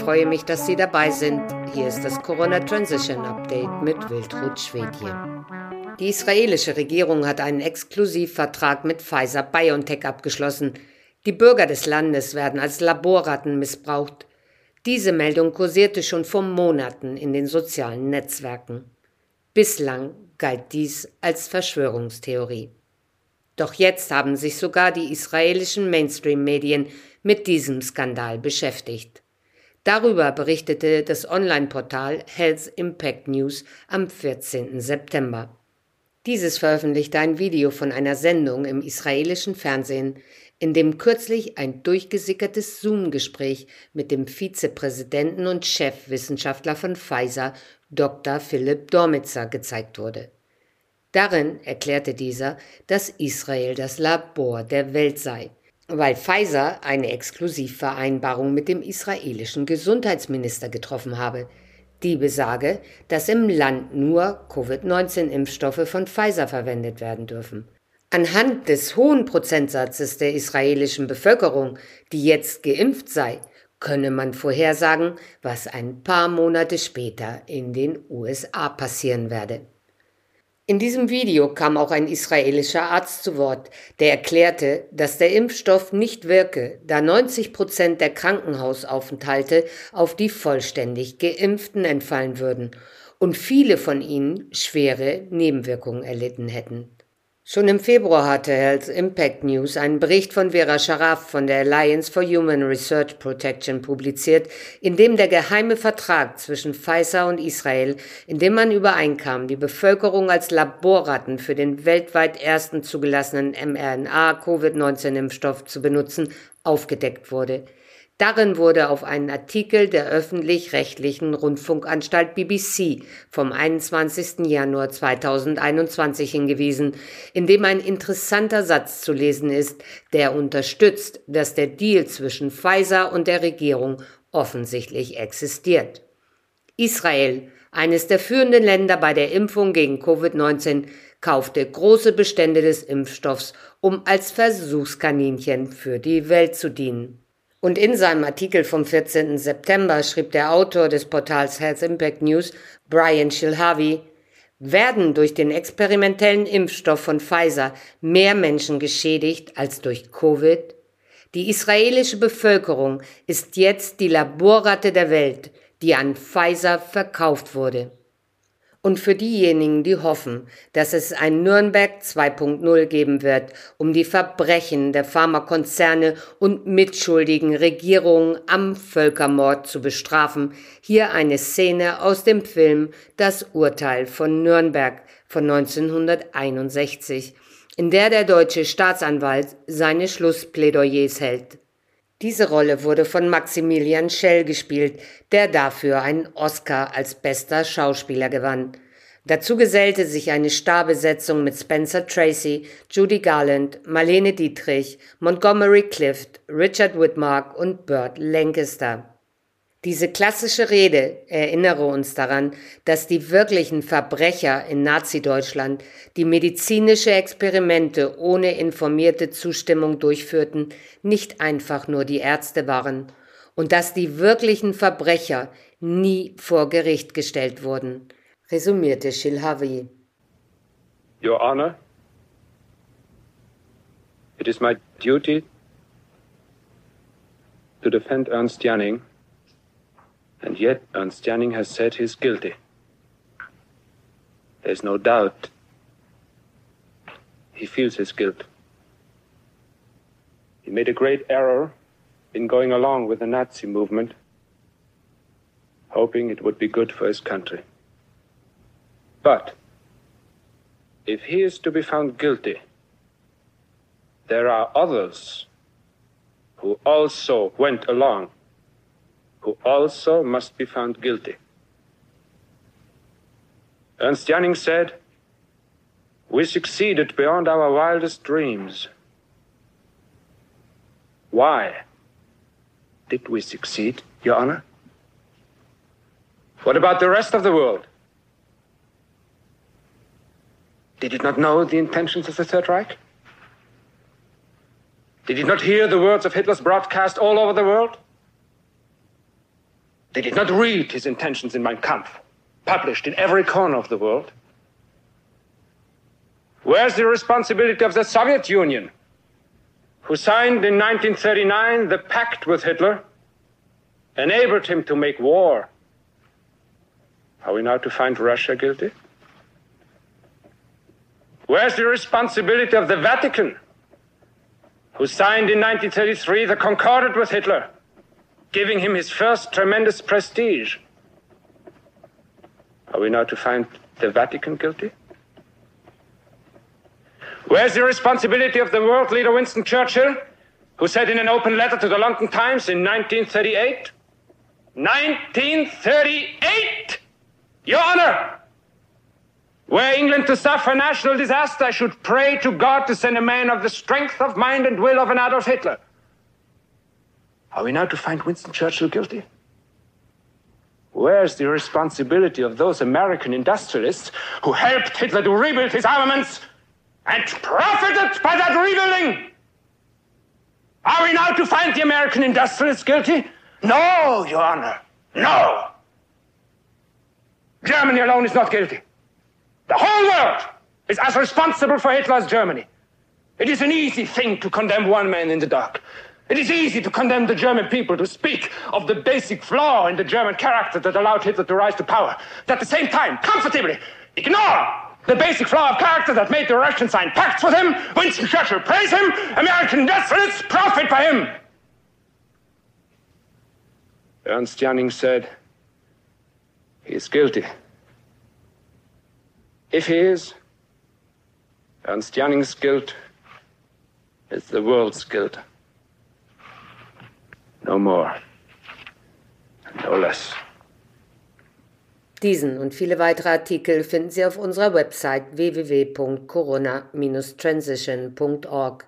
freue mich, dass Sie dabei sind. Hier ist das Corona Transition Update mit Wildrut Schwedje. Die israelische Regierung hat einen Exklusivvertrag mit Pfizer BioNTech abgeschlossen. Die Bürger des Landes werden als Laborratten missbraucht. Diese Meldung kursierte schon vor Monaten in den sozialen Netzwerken. Bislang galt dies als Verschwörungstheorie. Doch jetzt haben sich sogar die israelischen Mainstream-Medien mit diesem Skandal beschäftigt. Darüber berichtete das Online-Portal Health Impact News am 14. September. Dieses veröffentlichte ein Video von einer Sendung im israelischen Fernsehen, in dem kürzlich ein durchgesickertes Zoom-Gespräch mit dem Vizepräsidenten und Chefwissenschaftler von Pfizer, Dr. Philipp Dormitzer, gezeigt wurde. Darin erklärte dieser, dass Israel das Labor der Welt sei, weil Pfizer eine Exklusivvereinbarung mit dem israelischen Gesundheitsminister getroffen habe, die besage, dass im Land nur Covid-19-Impfstoffe von Pfizer verwendet werden dürfen. Anhand des hohen Prozentsatzes der israelischen Bevölkerung, die jetzt geimpft sei, könne man vorhersagen, was ein paar Monate später in den USA passieren werde. In diesem Video kam auch ein israelischer Arzt zu Wort, der erklärte, dass der Impfstoff nicht wirke, da 90 Prozent der Krankenhausaufenthalte auf die vollständig Geimpften entfallen würden und viele von ihnen schwere Nebenwirkungen erlitten hätten. Schon im Februar hatte Health Impact News einen Bericht von Vera Sharaf von der Alliance for Human Research Protection publiziert, in dem der geheime Vertrag zwischen Pfizer und Israel, in dem man übereinkam, die Bevölkerung als Laborratten für den weltweit ersten zugelassenen mRNA-Covid-19-Impfstoff zu benutzen, aufgedeckt wurde. Darin wurde auf einen Artikel der öffentlich-rechtlichen Rundfunkanstalt BBC vom 21. Januar 2021 hingewiesen, in dem ein interessanter Satz zu lesen ist, der unterstützt, dass der Deal zwischen Pfizer und der Regierung offensichtlich existiert. Israel, eines der führenden Länder bei der Impfung gegen Covid-19, kaufte große Bestände des Impfstoffs, um als Versuchskaninchen für die Welt zu dienen. Und in seinem Artikel vom 14. September schrieb der Autor des Portals Health Impact News, Brian Shilhavi, werden durch den experimentellen Impfstoff von Pfizer mehr Menschen geschädigt als durch Covid? Die israelische Bevölkerung ist jetzt die Laborratte der Welt, die an Pfizer verkauft wurde. Und für diejenigen, die hoffen, dass es ein Nürnberg 2.0 geben wird, um die Verbrechen der Pharmakonzerne und mitschuldigen Regierungen am Völkermord zu bestrafen, hier eine Szene aus dem Film Das Urteil von Nürnberg von 1961, in der der deutsche Staatsanwalt seine Schlussplädoyers hält. Diese Rolle wurde von Maximilian Schell gespielt, der dafür einen Oscar als bester Schauspieler gewann. Dazu gesellte sich eine Starbesetzung mit Spencer Tracy, Judy Garland, Marlene Dietrich, Montgomery Clift, Richard Whitmark und Burt Lancaster. Diese klassische Rede erinnere uns daran, dass die wirklichen Verbrecher in Nazi-Deutschland, die medizinische Experimente ohne informierte Zustimmung durchführten, nicht einfach nur die Ärzte waren und dass die wirklichen Verbrecher nie vor Gericht gestellt wurden, resümierte Shilhavi. Your Honor, it is my duty to defend Ernst Janning And yet Ernst Janning has said he's guilty. There's no doubt. He feels his guilt. He made a great error in going along with the Nazi movement, hoping it would be good for his country. But if he is to be found guilty, there are others who also went along who also must be found guilty. Ernst Janning said, We succeeded beyond our wildest dreams. Why did we succeed, Your Honor? What about the rest of the world? Did it not know the intentions of the Third Reich? Did it not hear the words of Hitler's broadcast all over the world? They did not read his intentions in Mein Kampf, published in every corner of the world. Where's the responsibility of the Soviet Union, who signed in 1939 the pact with Hitler, enabled him to make war? Are we now to find Russia guilty? Where's the responsibility of the Vatican, who signed in 1933 the Concordat with Hitler, giving him his first tremendous prestige? Are we now to find the Vatican guilty? Where's the responsibility of the world leader Winston Churchill, who said in an open letter to the London Times in 1938, 1938, Your Honor, were England to suffer national disaster, I should pray to God to send a man of the strength of mind and will of an Adolf Hitler. Are we now to find Winston Churchill guilty? Where's the responsibility of those American industrialists who helped Hitler to rebuild his armaments and profited by that rebuilding? Are we now to find the American industrialists guilty? No, Your Honor, no. Germany alone is not guilty. The whole world is as responsible for Hitler as Germany. It is an easy thing to condemn one man in the dark. It is easy to condemn the German people, to speak of the basic flaw in the German character that allowed Hitler to rise to power. But at the same time, comfortably ignore the basic flaw of character that made the Russians sign pacts with him, Winston Churchill praise him, American industrialists profit by him. Ernst Janning said, he is guilty. If he is, Ernst Jannings guilt is the world's guilt. No more, no less. Diesen und viele weitere Artikel finden Sie auf unserer Website www.corona-transition.org.